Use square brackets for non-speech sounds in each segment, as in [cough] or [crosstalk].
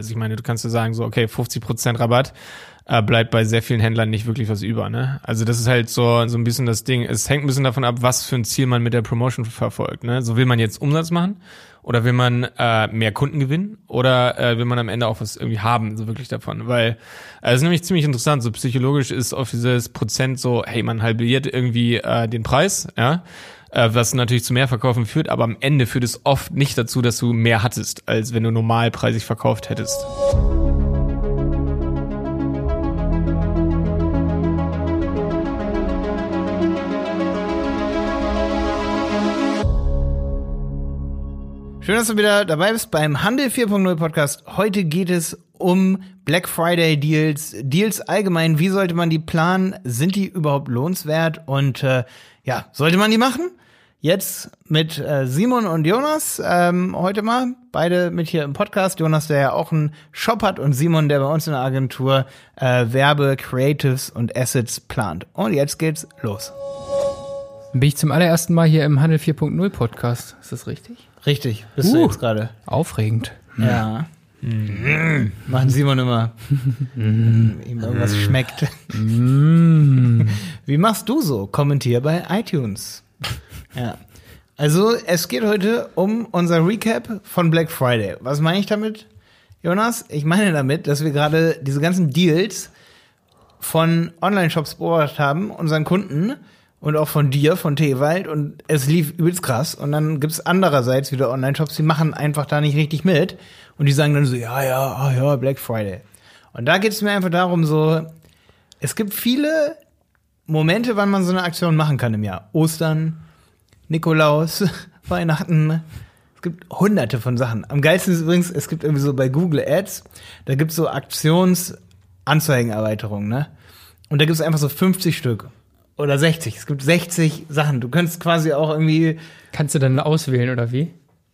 Also ich meine, du kannst ja sagen so, okay, 50% Rabatt, äh, bleibt bei sehr vielen Händlern nicht wirklich was über, ne? Also das ist halt so, so ein bisschen das Ding. Es hängt ein bisschen davon ab, was für ein Ziel man mit der Promotion verfolgt, ne? So will man jetzt Umsatz machen oder will man äh, mehr Kunden gewinnen oder äh, will man am Ende auch was irgendwie haben, so wirklich davon? Weil äh, es ist nämlich ziemlich interessant, so psychologisch ist auf dieses Prozent so, hey, man halbiert irgendwie äh, den Preis, ja, äh, was natürlich zu mehr Verkaufen führt, aber am Ende führt es oft nicht dazu, dass du mehr hattest, als wenn du normalpreisig verkauft hättest. Schön, dass du wieder dabei bist beim Handel 4.0 Podcast. Heute geht es um Black Friday Deals, Deals allgemein. Wie sollte man die planen? Sind die überhaupt lohnenswert? Und äh, ja, sollte man die machen? Jetzt mit äh, Simon und Jonas ähm, heute mal. Beide mit hier im Podcast. Jonas, der ja auch einen Shop hat und Simon, der bei uns in der Agentur äh, Werbe, Creatives und Assets plant. Und jetzt geht's los. Bin ich zum allerersten Mal hier im Handel 4.0 Podcast. Ist das richtig? Richtig, bist du Uh. jetzt gerade. Aufregend. Ja. Mm. Machen Simon immer. Mm. Ihm irgendwas schmeckt. [laughs] Wie machst du so? Kommentier bei iTunes. Ja. Also, es geht heute um unser Recap von Black Friday. Was meine ich damit, Jonas? Ich meine damit, dass wir gerade diese ganzen Deals von Online-Shops beobachtet haben, unseren Kunden und auch von dir, von Tewald und es lief übelst krass und dann gibt's andererseits wieder Online-Shops, die machen einfach da nicht richtig mit und die sagen dann so, ja, ja, ah, ja, Black Friday. Und da geht's mir einfach darum so, es gibt viele Momente, wann man so eine Aktion machen kann im Jahr. Ostern, Nikolaus, [laughs] Weihnachten. Es gibt hunderte von Sachen. Am geilsten ist übrigens, es gibt irgendwie so bei Google Ads, da gibt's so Aktionsanzeigenerweiterungen, ne? Und da gibt's einfach so 50 Stück. Oder 60. Es gibt 60 Sachen. Du könntest quasi auch irgendwie, Kannst du dann auswählen oder wie?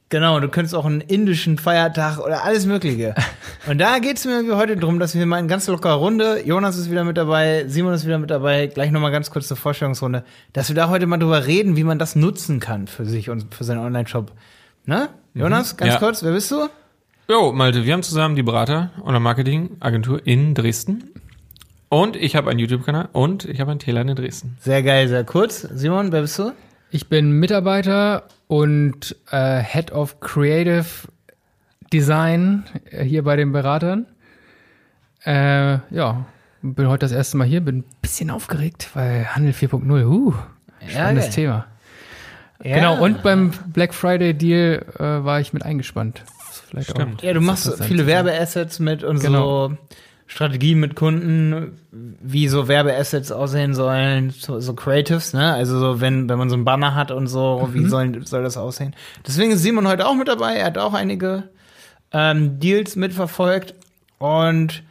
Genau, du könntest auch einen indischen Feiertag oder alles Mögliche. [laughs] Und da geht's mir irgendwie heute drum, dass wir mal in ganz lockerer Runde, Jonas ist wieder mit dabei, Simon ist wieder mit dabei, gleich nochmal ganz kurz zur Vorstellungsrunde, dass wir da heute mal drüber reden, wie man das nutzen kann für sich und für seinen Online-Shop. Ne? Jonas, ganz Ja. kurz, wer bist du? Jo, Malte, wir haben zusammen die Berater- oder Marketingagentur in Dresden. Und ich habe einen YouTube-Kanal und ich habe einen T-Line in Dresden. Sehr geil, sehr kurz. Simon, wer bist du? Ich bin Mitarbeiter und äh, Head of Creative Design äh, hier bei den Beratern. Äh, ja, bin heute das erste Mal hier, bin ein bisschen aufgeregt, weil Handel 4.0, uh, spannendes geil. Thema. Ja. Genau, und beim Black Friday Deal äh, war ich mit eingespannt. Vielleicht Stimmt. Auch Ja, du machst viele. Werbeassets mit und Genau. so Strategien mit Kunden, wie so Werbeassets aussehen sollen, so, so Creatives, ne? Also so, wenn, wenn man so ein Banner hat und so, Mhm. wie soll, soll das aussehen? Deswegen ist Simon heute auch mit dabei. Er hat auch einige ähm, Deals mitverfolgt. Und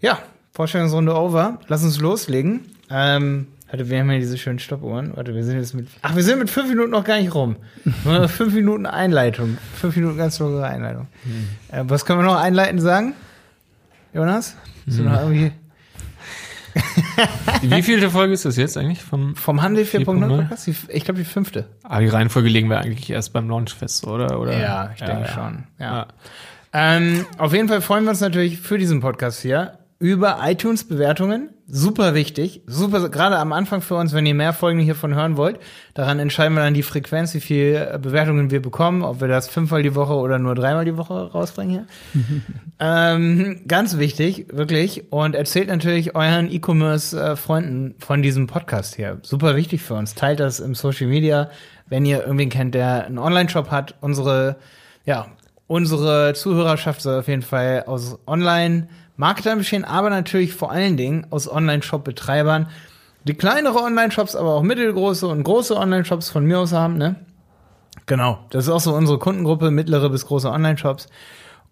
ja, Vorstellungsrunde over. Lass uns loslegen. Ähm, warte, wir haben ja diese schönen Stoppuhren. Warte, wir sind jetzt mit. Ach, wir sind mit fünf Minuten noch gar nicht rum. [laughs] Fünf Minuten Einleitung. Fünf Minuten ganz lockere Einleitung. Äh, was können wir noch einleitend sagen? Jonas? Noch irgendwie [laughs] Wie vielte Folge ist das jetzt eigentlich? Vom, vom Handel 4.0 4.0? Podcast? Ich glaube, die fünfte. ah, die Reihenfolge legen wir eigentlich erst beim Launchfest, oder? oder? Ja, ich denke schon. Ja. Ja. Ähm, auf jeden Fall freuen wir uns natürlich für diesen Podcast hier über iTunes-Bewertungen. Super wichtig. Super, gerade am Anfang für uns, wenn ihr mehr Folgen hiervon hören wollt. Daran entscheiden wir dann die Frequenz, wie viel Bewertungen wir bekommen, ob wir das fünfmal die Woche oder nur dreimal die Woche rausbringen hier. [laughs] ähm, ganz wichtig, wirklich. Und erzählt natürlich euren E-Commerce-Freunden von diesem Podcast hier. Super wichtig für uns. Teilt das im Social Media, wenn ihr irgendwen kennt, der einen Online-Shop hat. Unsere, ja, unsere Zuhörerschaft soll auf jeden Fall aus Online-Marketern bestehen, aber natürlich vor allen Dingen aus Online-Shop-Betreibern, die kleinere Online-Shops, aber auch mittelgroße und große Online-Shops von mir aus haben, ne? Genau, das ist auch so unsere Kundengruppe, mittlere bis große Online-Shops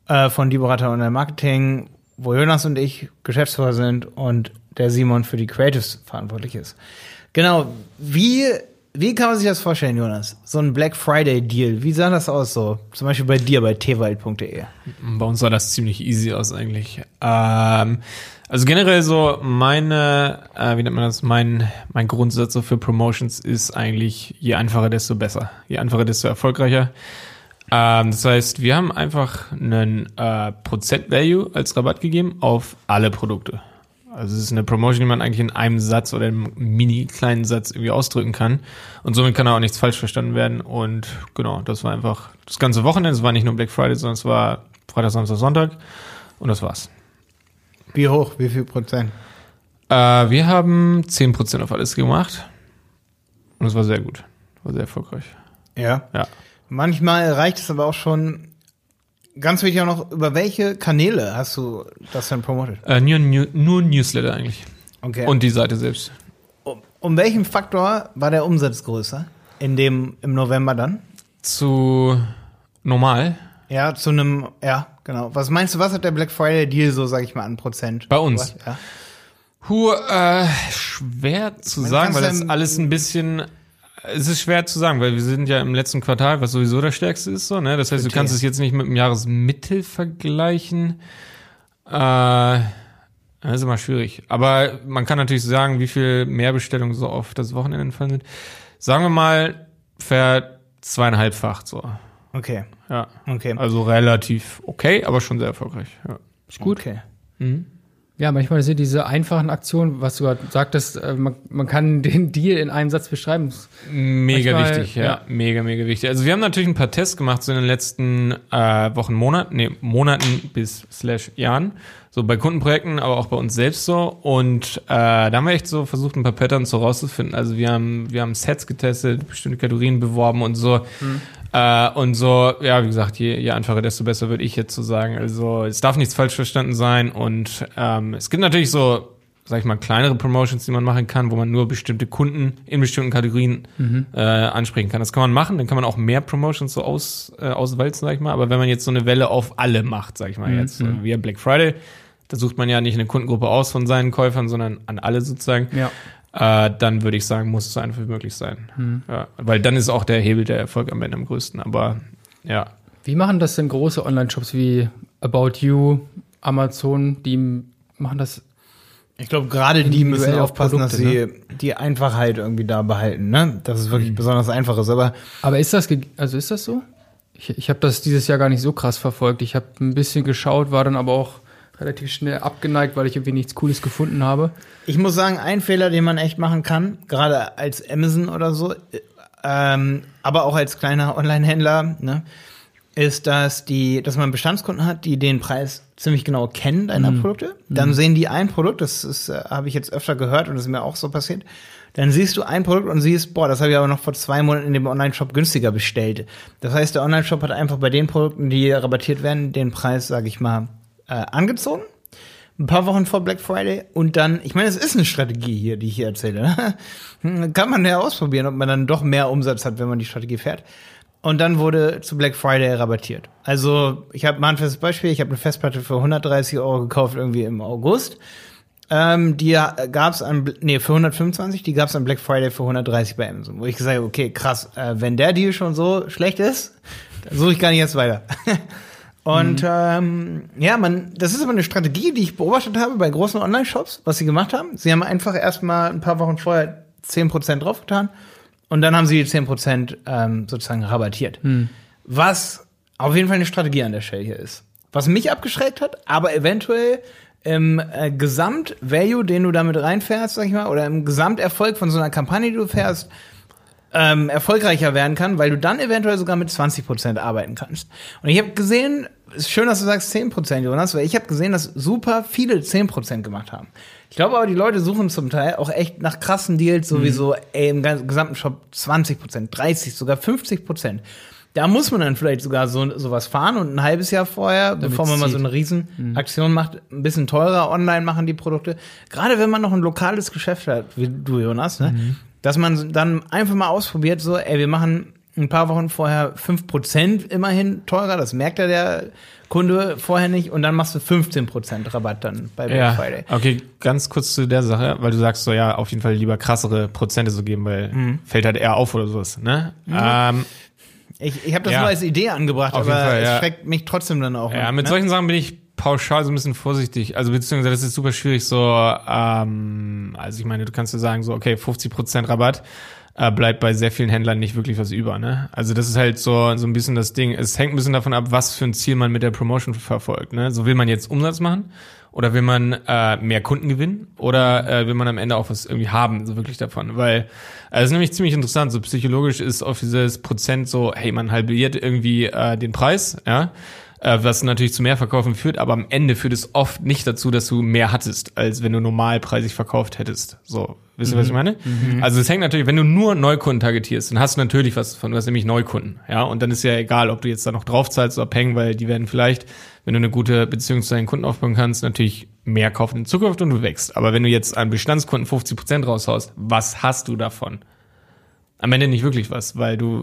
äh, von Die Berater Online Marketing, wo Jonas und ich Geschäftsführer sind und der Simon für die Creatives verantwortlich ist. Genau, wie, wie kann man sich das vorstellen, Jonas? So ein Black Friday Deal, wie sah das aus so? Zum Beispiel bei dir bei twald.de. Bei uns sah das ziemlich easy aus eigentlich. Ähm, also generell so meine, äh, wie nennt man das, mein, mein Grundsatz so für Promotions ist eigentlich, je einfacher, desto besser. Je einfacher, desto erfolgreicher. Ähm, das heißt, wir haben einfach einen äh, Prozent-Value als Rabatt gegeben auf alle Produkte. Also es ist eine Promotion, die man eigentlich in einem Satz oder einem mini kleinen Satz irgendwie ausdrücken kann. Und somit kann auch nichts falsch verstanden werden. Und genau, das war einfach das ganze Wochenende. Es war nicht nur Black Friday, sondern es war Freitag, Samstag, Sonntag. Und das war's. Wie hoch? Wie viel Prozent? Äh, wir haben 10% auf alles gemacht. Und es war sehr gut. War sehr erfolgreich. Ja. Ja. Manchmal reicht es aber auch schon. Ganz wichtig auch noch, über welche Kanäle hast du das dann promotet? Äh, nur, nur, Newsletter eigentlich. Okay. Und die Seite selbst. um, um welchen Faktor war der Umsatz größer? In dem, im November dann? Zu normal. Ja, zu einem, ja, genau. Was meinst du, was hat der Black Friday Deal so, sag ich mal, an Prozent? Bei uns? Ja. Puh, äh, schwer zu Man sagen, weil das alles ein bisschen. Es ist schwer zu sagen, weil wir sind ja im letzten Quartal, was sowieso das stärkste ist, so, ne? Das heißt, du kannst es jetzt nicht mit dem Jahresmittel vergleichen. Äh, das ist immer schwierig. Aber man kann natürlich sagen, wie viel Mehrbestellungen so auf das Wochenende entfallen sind. Sagen wir mal, ver zweieinhalbfach so. Okay, Ja. okay. Also relativ okay, aber schon sehr erfolgreich. Ja. Ist gut. Okay. Ja, manchmal sind diese einfachen Aktionen, was du gerade sagtest, äh, man, man kann [laughs] den Deal in einem Satz beschreiben. Mega Manchmal, wichtig, ja. ja. Mega, mega wichtig. Also wir haben natürlich ein paar Tests gemacht so in den letzten äh, Wochen, Monaten, nee, Monaten bis slash Jahren. So bei Kundenprojekten, aber auch bei uns selbst so. Und äh, da haben wir echt so versucht, ein paar Patterns so rauszufinden. Also wir haben, wir haben Sets getestet, bestimmte Kategorien beworben und so. Äh, und so, ja, wie gesagt, je, je einfacher, desto besser würde ich jetzt so sagen. Also es darf nichts falsch verstanden sein. Und ähm, es gibt natürlich so sag ich mal, kleinere Promotions, die man machen kann, wo man nur bestimmte Kunden in bestimmten Kategorien äh, ansprechen kann. Das kann man machen, dann kann man auch mehr Promotions so aus, äh, auswalzen, sag ich mal. Aber wenn man jetzt so eine Welle auf alle macht, sag ich mal jetzt, äh, wie Black Friday, da sucht man ja nicht eine Kundengruppe aus von seinen Käufern, sondern an alle sozusagen. Ja. Äh, dann würde ich sagen, muss es so einfach wie möglich sein. Ja, weil dann ist auch der Hebel der Erfolg am Ende am größten. Aber ja, Wie machen das denn große Online-Shops wie About You, Amazon, die machen das Ich glaube, gerade die müssen aufpassen, dass sie Produkte, die Einfachheit irgendwie da behalten, ne? Dass es wirklich besonders einfach ist. Aber Aber ist das, also ist das so? Ich, ich habe das dieses Jahr gar nicht so krass verfolgt. Ich habe ein bisschen geschaut, war dann aber auch relativ schnell abgeneigt, weil ich irgendwie nichts Cooles gefunden habe. ich muss sagen, ein Fehler, den man echt machen kann, gerade als Amazon oder so, äh, ähm, aber auch als kleiner Online-Händler, ne, ist, dass die, dass man Bestandskunden hat, die den Preis ziemlich genau kennen deiner Produkte. Dann sehen die ein Produkt, das ist, äh, habe ich jetzt öfter gehört und das ist mir auch so passiert. Dann siehst du ein Produkt und siehst, boah, das habe ich aber noch vor zwei Monaten in dem Online-Shop günstiger bestellt. Das heißt, der Online-Shop hat einfach bei den Produkten, die rabattiert werden, den Preis, sage ich mal, äh, angezogen. Ein paar Wochen vor Black Friday und dann, ich meine, es ist eine Strategie hier, die ich hier erzähle. [laughs] Kann man ja ausprobieren, ob man dann doch mehr Umsatz hat, wenn man die Strategie fährt. Und dann wurde zu Black Friday rabattiert. Also, ich habe mal ein festes Beispiel. Ich habe eine Festplatte für 130 Euro gekauft, irgendwie im August. Ähm, die gab's an, nee, für 125, die gab's an Black Friday für 130 bei Amazon. Wo ich gesagt habe, okay, krass, äh, wenn der Deal schon so schlecht ist, dann suche ich gar nicht erst weiter. [laughs] Und ähm, ja, man, das ist aber eine Strategie, die ich beobachtet habe bei großen Online-Shops, was sie gemacht haben. Sie haben einfach erstmal ein paar Wochen vorher 10% draufgetan und dann haben sie die 10% ähm, sozusagen rabattiert. Was auf jeden Fall eine Strategie an der Stelle hier ist. Was mich abgeschreckt hat, aber eventuell im äh, Gesamt-Value, den du damit reinfährst, sag ich mal, oder im Gesamterfolg von so einer Kampagne, die du fährst, ähm, erfolgreicher werden kann, weil du dann eventuell sogar mit 20% arbeiten kannst. Und ich habe gesehen, ist schön, dass du sagst 10%, Jonas, weil ich habe gesehen, dass super viele 10% gemacht haben. Ich glaube aber, die Leute suchen zum Teil auch echt nach krassen Deals, sowieso, ey, im gesamten Shop 20%, 30, sogar 50%. Da muss man dann vielleicht sogar so sowas fahren und ein halbes Jahr vorher, bevor man mal so eine Riesenaktion macht, ein bisschen teurer online machen die Produkte. Gerade wenn man noch ein lokales Geschäft hat, wie du, Jonas, ne? dass man dann einfach mal ausprobiert, so, ey, wir machen ein paar Wochen vorher 5% immerhin teurer, das merkt ja der Kunde vorher nicht und dann machst du 15% Rabatt dann bei Black Ja, Friday. okay, ganz kurz zu der Sache, weil du sagst so, ja, auf jeden Fall lieber krassere Prozente so geben, weil Mhm. fällt halt eher auf oder sowas, ne? Ähm, Ich, ich habe das Ja. nur als Idee angebracht, Auf aber Fall, es ja. schreckt mich trotzdem dann auch. ja, mit ne? solchen Sachen bin ich pauschal so ein bisschen vorsichtig. Also beziehungsweise das ist super schwierig so, ähm, also ich meine, du kannst ja sagen so, okay, 50% Rabatt. Äh, bleibt bei sehr vielen Händlern nicht wirklich was über. Ne? Also das ist halt so, so ein bisschen das Ding. Es hängt ein bisschen davon ab, was für ein Ziel man mit der Promotion verfolgt. Ne? So will man jetzt Umsatz machen oder will man äh, mehr Kunden gewinnen oder äh, will man am Ende auch was irgendwie haben, so wirklich davon. Weil äh, es ist nämlich ziemlich interessant. So psychologisch ist auf dieses Prozent so, hey, man halbiert irgendwie äh, den Preis, ja äh, was natürlich zu mehr Verkaufen führt, aber am Ende führt es oft nicht dazu, dass du mehr hattest, als wenn du normalpreisig verkauft hättest. So, wisst ihr, mhm. was ich meine? Mhm. Also es hängt natürlich, wenn du nur Neukunden targetierst, dann hast du natürlich was von, du hast nämlich Neukunden, ja, und dann ist ja egal, ob du jetzt da noch drauf zahlst oder peng, weil die werden vielleicht, wenn du eine gute Beziehung zu deinen Kunden aufbauen kannst, natürlich mehr kaufen in Zukunft und du wächst. Aber wenn du jetzt an Bestandskunden 50 Prozent raushaust, was hast du davon? Am Ende nicht wirklich was, weil du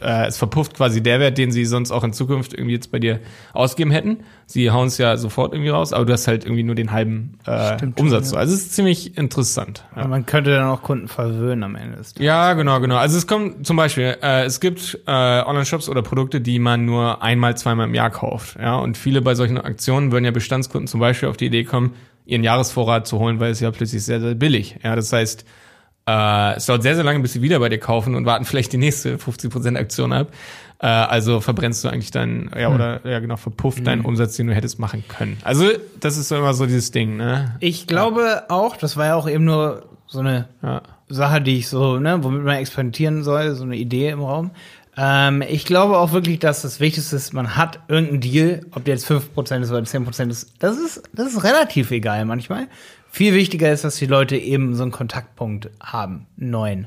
äh, es verpufft quasi der Wert, den sie sonst auch in Zukunft irgendwie jetzt bei dir ausgeben hätten. Sie hauen es ja sofort irgendwie raus, aber du hast halt irgendwie nur den halben äh, Stimmt, Umsatz. Ja. Also es ist ziemlich interessant. Ja. Man könnte dann auch Kunden verwöhnen am Ende. Des ja, genau, genau. Also es kommt zum Beispiel, äh, es gibt äh, Online-Shops oder Produkte, die man nur einmal, zweimal im Jahr kauft. Ja, und viele bei solchen Aktionen würden ja Bestandskunden zum Beispiel auf die Idee kommen, ihren Jahresvorrat zu holen, weil es ja plötzlich sehr, sehr billig. Ja, das heißt, äh, es dauert sehr, sehr lange, bis sie wieder bei dir kaufen und warten vielleicht die nächste 50% Aktion ab. Äh, also verbrennst du eigentlich deinen, ja, hm. oder ja genau, verpufft hm. deinen Umsatz, den du hättest machen können. Also, das ist so immer so dieses Ding, ne? Ich glaube ja. auch, das war ja auch eben nur so eine ja. Sache, die ich so, ne, womit man experimentieren soll, so eine Idee im Raum. Ähm, ich glaube auch wirklich, dass das Wichtigste ist, man hat irgendeinen Deal, ob der jetzt 5% ist oder 10% ist. Das ist, das ist relativ egal manchmal. Viel wichtiger ist, dass die Leute eben so einen Kontaktpunkt haben, einen neuen.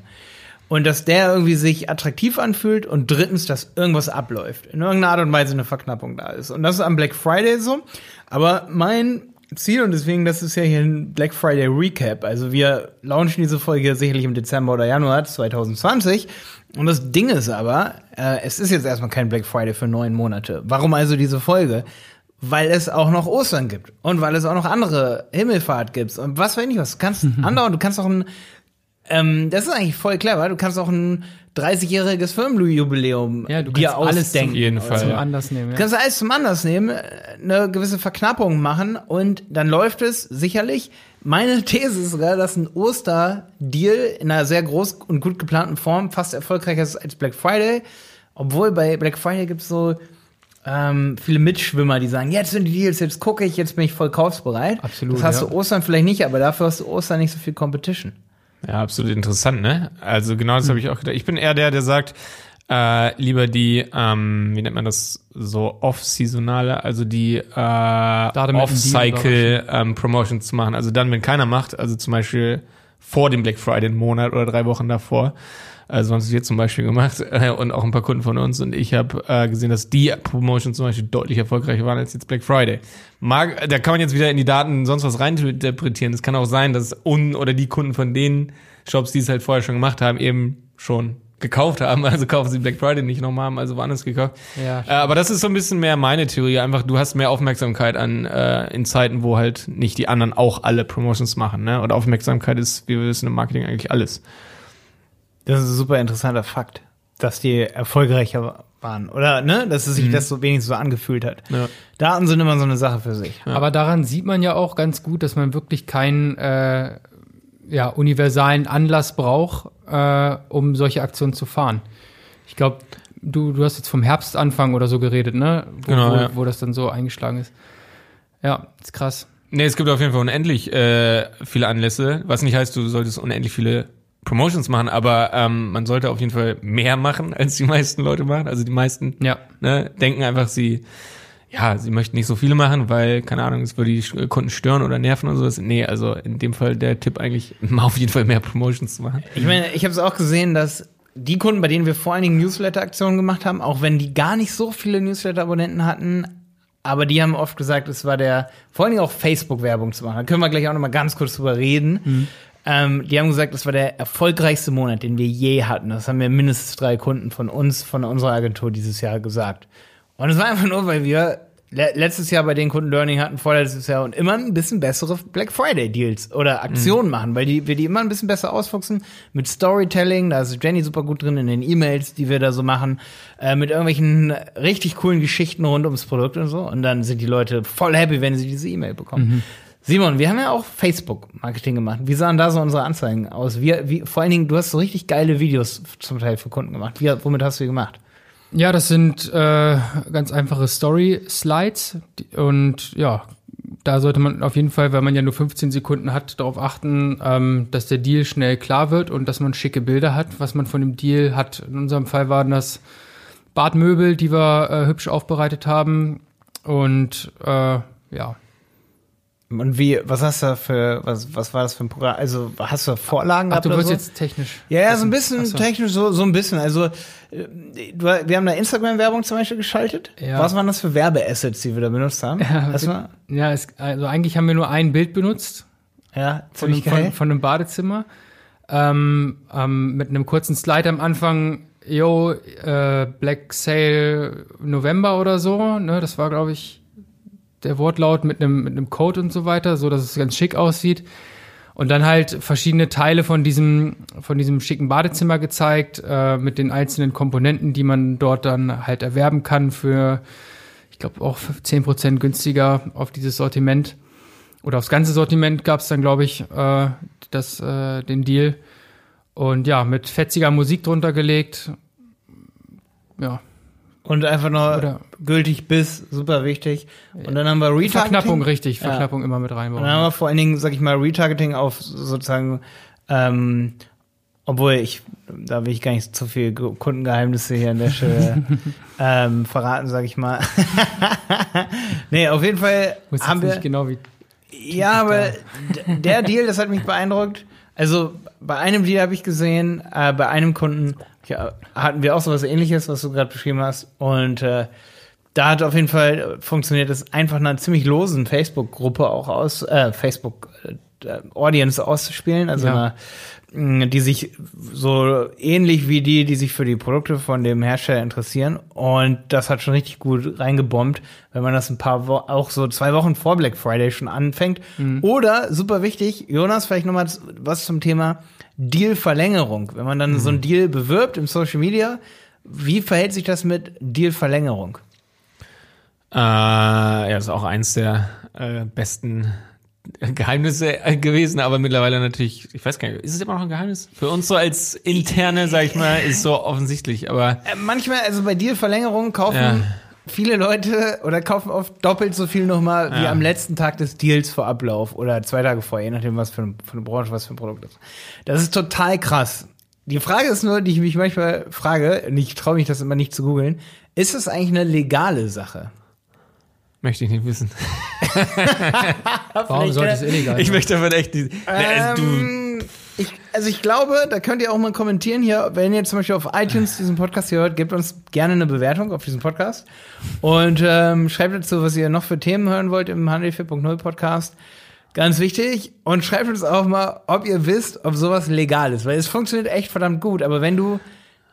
Und dass der irgendwie sich attraktiv anfühlt und drittens, dass irgendwas abläuft. In irgendeiner Art und Weise eine Verknappung da ist. Und das ist am Black Friday so. Aber mein Ziel und deswegen, das ist ja hier ein Black Friday Recap. Also wir launchen diese Folge sicherlich im Dezember oder Januar 2020. Und das Ding ist aber, äh, es ist jetzt erstmal kein Black Friday für neun Monate. Warum also diese Folge? Weil es auch noch Ostern gibt und weil es auch noch andere Himmelfahrt gibt und was weiß ich was. Du kannst mhm. andauern, du kannst auch ein, ähm, das ist eigentlich voll clever, du kannst auch ein 30-jähriges Firmenjubiläum ja, du dir alles denken. jeden Fall. Zum Anlass nehmen. Ja. Du kannst alles zum Anlass nehmen, eine gewisse Verknappung machen und dann läuft es sicherlich. Meine These ist sogar, dass ein Osterdeal in einer sehr groß und gut geplanten Form fast erfolgreicher ist als Black Friday. Obwohl bei Black Friday gibt es so ähm, viele Mitschwimmer, die sagen, jetzt sind die Deals, jetzt gucke ich, jetzt bin ich voll kaufsbereit. Absolut. Das hast ja. du Ostern vielleicht nicht, aber dafür hast du Ostern nicht so viel Competition. Ja, absolut interessant, ne? Also genau das hm. habe ich auch gedacht. Ich bin eher der, der sagt, äh, lieber die, ähm, wie nennt man das, so off-saisonale, also die äh, Off-Cycle ähm, Promotions zu machen. Also dann, wenn keiner macht, also zum Beispiel vor dem Black Friday einen Monat oder drei Wochen davor, also haben sie jetzt zum Beispiel gemacht äh, und auch ein paar Kunden von uns. Und ich habe äh, gesehen, dass die Promotions zum Beispiel deutlich erfolgreicher waren als jetzt Black Friday. Mag, da kann man jetzt wieder in die Daten sonst was reininterpretieren. Es kann auch sein, dass un oder die Kunden von den Shops, die es halt vorher schon gemacht haben, eben schon gekauft haben, [laughs] also kaufen sie Black Friday nicht nochmal, haben also woanders gekauft. Ja, äh, aber das ist so ein bisschen mehr meine Theorie. Einfach, du hast mehr Aufmerksamkeit an äh, in Zeiten, wo halt nicht die anderen auch alle Promotions machen. Ne? Und Aufmerksamkeit ist, wie wir wissen, im Marketing eigentlich alles. Das ist ein super interessanter Fakt, dass die erfolgreicher waren. Oder, ne? Dass es sich mhm. das so wenigstens so angefühlt hat. Ja. Daten sind immer so eine Sache für sich. Ja. Aber daran sieht man ja auch ganz gut, dass man wirklich keinen äh, ja, universalen Anlass braucht, äh, um solche Aktionen zu fahren. Ich glaube, du, du hast jetzt vom Herbstanfang oder so geredet, ne? Wo, genau, wo, ja. wo das dann so eingeschlagen ist. Ja, ist krass. Nee, es gibt auf jeden Fall unendlich äh, viele Anlässe, was nicht heißt, du solltest unendlich viele Promotions machen, aber ähm, man sollte auf jeden Fall mehr machen, [laughs] als die meisten Leute machen. Also die meisten ja. ne, denken einfach, sie ja, sie möchten nicht so viele machen, weil, keine Ahnung, es würde die Kunden stören oder nerven oder sowas. Nee, also in dem Fall der Tipp eigentlich, [laughs] mal auf jeden Fall mehr Promotions zu machen. Ich meine, ich habe es auch gesehen, dass die Kunden, bei denen wir vor allen Dingen Newsletter-Aktionen gemacht haben, auch wenn die gar nicht so viele Newsletter-Abonnenten hatten, aber die haben oft gesagt, es war der, vor allen Dingen auch Facebook-Werbung zu machen. Da können wir gleich auch noch mal ganz kurz drüber reden. Mhm. Ähm, die haben gesagt, das war der erfolgreichste Monat, den wir je hatten. Das haben mir mindestens drei Kunden von uns, von unserer Agentur dieses Jahr gesagt. Und es war einfach nur, weil wir letztes Jahr bei den Kunden Learning hatten, vorletztes Jahr und immer ein bisschen bessere Black Friday Deals oder Aktionen mhm. machen, weil die, wir die immer ein bisschen besser ausfuchsen mit Storytelling, da ist Jenny super gut drin in den E-Mails, die wir da so machen, äh, mit irgendwelchen richtig coolen Geschichten rund ums Produkt und so und dann sind die Leute voll happy, wenn sie diese E-Mail bekommen. Mhm. Simon, wir haben ja auch Facebook-Marketing gemacht. Wie sahen da so unsere Anzeigen aus? Wie, wie, vor allen Dingen, du hast so richtig geile Videos zum Teil für Kunden gemacht. Wie, womit hast du die gemacht? Ja, das sind äh, ganz einfache Story-Slides und ja, da sollte man auf jeden Fall, weil man ja nur 15 Sekunden hat, darauf achten, ähm, dass der Deal schnell klar wird und dass man schicke Bilder hat, was man von dem Deal hat. In unserem Fall waren das Badmöbel, die wir äh, hübsch aufbereitet haben und äh, ja, Und wie, was hast du für, was, was war das für ein Programm? Also, hast du Vorlagen Ach, gehabt du wirst so? jetzt technisch. Ja, ja, so ein bisschen so. technisch, so, so ein bisschen. Also, äh, du, wir haben da Instagram-Werbung zum Beispiel geschaltet. Ja. Was waren das für Werbeassets, die wir da benutzt haben? [laughs] Ja? Ja, es, also eigentlich haben wir nur ein Bild benutzt Ja, von, einem- ziemlich geil. von, von einem Badezimmer. Ähm, ähm, mit einem kurzen Slide am Anfang, yo, äh, Black Sale November oder so, ne? Das war, glaube ich, der Wortlaut mit einem, mit einem Code und so weiter, so dass es ganz schick aussieht. Und dann halt verschiedene Teile von diesem, von diesem schicken Badezimmer gezeigt, äh, mit den einzelnen Komponenten, die man dort dann halt erwerben kann für, ich glaube, auch für 10% günstiger auf dieses Sortiment. Oder aufs ganze Sortiment gab es dann, glaube ich, äh, das, äh, den Deal. Und ja, mit fetziger Musik drunter gelegt. Ja, Und einfach nur Oder- gültig bis, super wichtig. Und dann haben wir Retargeting. Verknappung, richtig, Ja. Verknappung immer mit Und dann haben reinbauen. wir vor allen Dingen, sag ich mal, Retargeting auf sozusagen, ähm, obwohl ich, da will ich gar nicht zu viel Ge- Kundengeheimnisse hier an der Stelle [laughs] ähm, verraten, sag ich mal. [laughs] nee, auf jeden Fall weiß haben wir. nicht genau wie. Ja, aber der Deal, das hat mich beeindruckt. Also bei einem Deal habe ich gesehen, äh, bei einem Kunden ja, hatten wir auch sowas ähnliches, was du gerade beschrieben hast. Und äh, da hat auf jeden Fall funktioniert es einfach einer ziemlich losen Facebook-Gruppe auch aus, äh, Facebook äh, Audience auszuspielen, also Ja. einer, mh, die sich so ähnlich wie die, die sich für die Produkte von dem Hersteller interessieren. Und das hat schon richtig gut reingebombt, wenn man das ein paar Wo auch so zwei Wochen vor Black Friday schon anfängt. Oder super wichtig, Jonas, vielleicht nochmal was zum Thema Deal-Verlängerung. Wenn man dann so einen Deal bewirbt im Social Media, wie verhält sich das mit Deal-Verlängerung? Äh, ja, das ist auch eins der äh, besten Geheimnisse äh, gewesen, aber mittlerweile natürlich, ich weiß gar nicht, ist es immer noch ein Geheimnis? Für uns so als interne, sag ich mal, ist so offensichtlich, aber Äh, manchmal, also bei Deal-Verlängerung kaufen Ja. viele Leute oder kaufen oft doppelt so viel nochmal wie Ja. am letzten Tag des Deals vor Ablauf oder zwei Tage vorher, je nachdem, was für, ein- für eine Branche, was für ein Produkt ist. Das ist total krass. Die Frage ist nur, die ich mich manchmal frage, und ich traue mich das immer nicht zu googeln, ist es eigentlich eine legale Sache? Möchte ich nicht wissen. [laughs] Warum sollte es illegal Ich sein? möchte aber echt, die, nee, also du, Ähm, ich, also ich glaube, da könnt ihr auch mal kommentieren hier, wenn ihr zum Beispiel auf iTunes diesen Podcast hier hört, gebt uns gerne eine Bewertung auf diesen Podcast und ähm, schreibt dazu, was ihr noch für Themen hören wollt im Handel 4.0 Podcast. Ganz wichtig. Und schreibt uns auch mal, ob ihr wisst, ob sowas legal ist, weil es funktioniert echt verdammt gut. Aber wenn du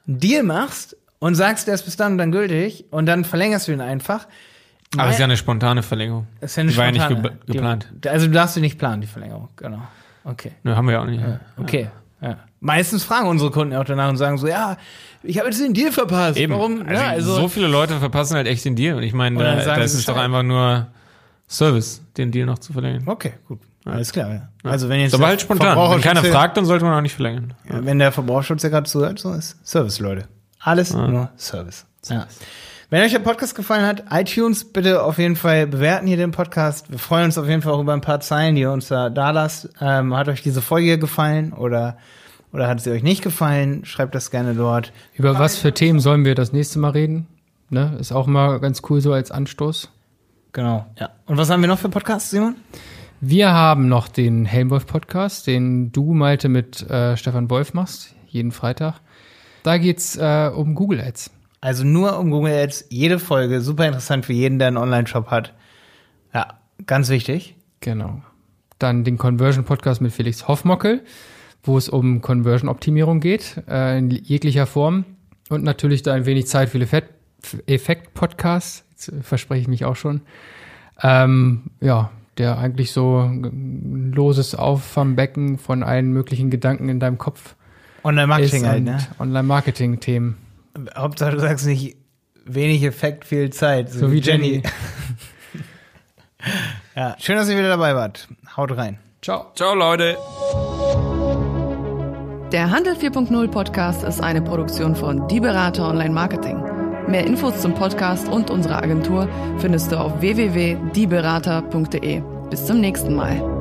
einen Deal machst und sagst, der ist bis dann und dann gültig und dann verlängerst du ihn einfach, aber es ist ja eine spontane Verlängerung. ist ja eine Die war ja nicht spontane- ge geplant. Die, also du darfst sie nicht planen, die Verlängerung. Genau. Okay. Nö, haben wir ja auch nicht. Okay. Ja. Meistens fragen unsere Kunden auch danach und sagen so, ja, ich habe jetzt den Deal verpasst. Eben. Warum? Also, ja, also so viele Leute verpassen halt echt den Deal. Und ich meine, da, da ist es doch einfach nur Service, den Deal noch zu verlängern. okay, gut. Alles klar, ja. Also wenn jetzt aber halt spontan. Wenn keiner fragt, dann sollte man auch nicht verlängern. Ja, wenn der Verbraucherschutz ja gerade zuhört, so ist Service, Leute. Alles nur Service. Ja. Wenn euch der Podcast gefallen hat, iTunes bitte auf jeden Fall bewerten hier den Podcast. Wir freuen uns auf jeden Fall auch über ein paar Zeilen, die ihr uns da, da lasst. Ähm, hat euch diese Folge gefallen oder, oder hat sie euch nicht gefallen? Schreibt das gerne dort. Über was für Themen sollen wir das nächste Mal reden? Ne? Ist auch mal ganz cool so als Anstoß. Genau. Ja. Und was haben wir noch für Podcasts, Simon? Wir haben noch den Helmwolf-Podcast, den du, Malte, mit äh, Stefan Wolf machst, jeden Freitag. Da geht's äh, um Google Ads. Also nur um Google Ads, jede Folge, super interessant für jeden, der einen Online-Shop hat. Ja, ganz wichtig. Genau. Dann den Conversion-Podcast mit Felix Hoffmockel, wo es um Conversion-Optimierung geht, äh, in jeglicher Form. Und natürlich da ein wenig Zeit für Effekt- Effekt-Podcast. Jetzt äh, verspreche ich mich auch schon. Ähm, ja, der eigentlich so ein loses Auffangbecken von allen möglichen Gedanken in deinem Kopf Online-Marketing halt, ne? Online-Marketing-Themen. Hauptsache du sagst nicht wenig Effekt, viel Zeit. So wie Jenny. [laughs] Ja, schön, dass ihr wieder dabei wart. Haut rein. Ciao. Ciao, Leute. Der Handel 4.0 Podcast ist eine Produktion von Die Berater Online Marketing. Mehr Infos zum Podcast und unserer Agentur findest du auf www.dieberater.de. Bis zum nächsten Mal.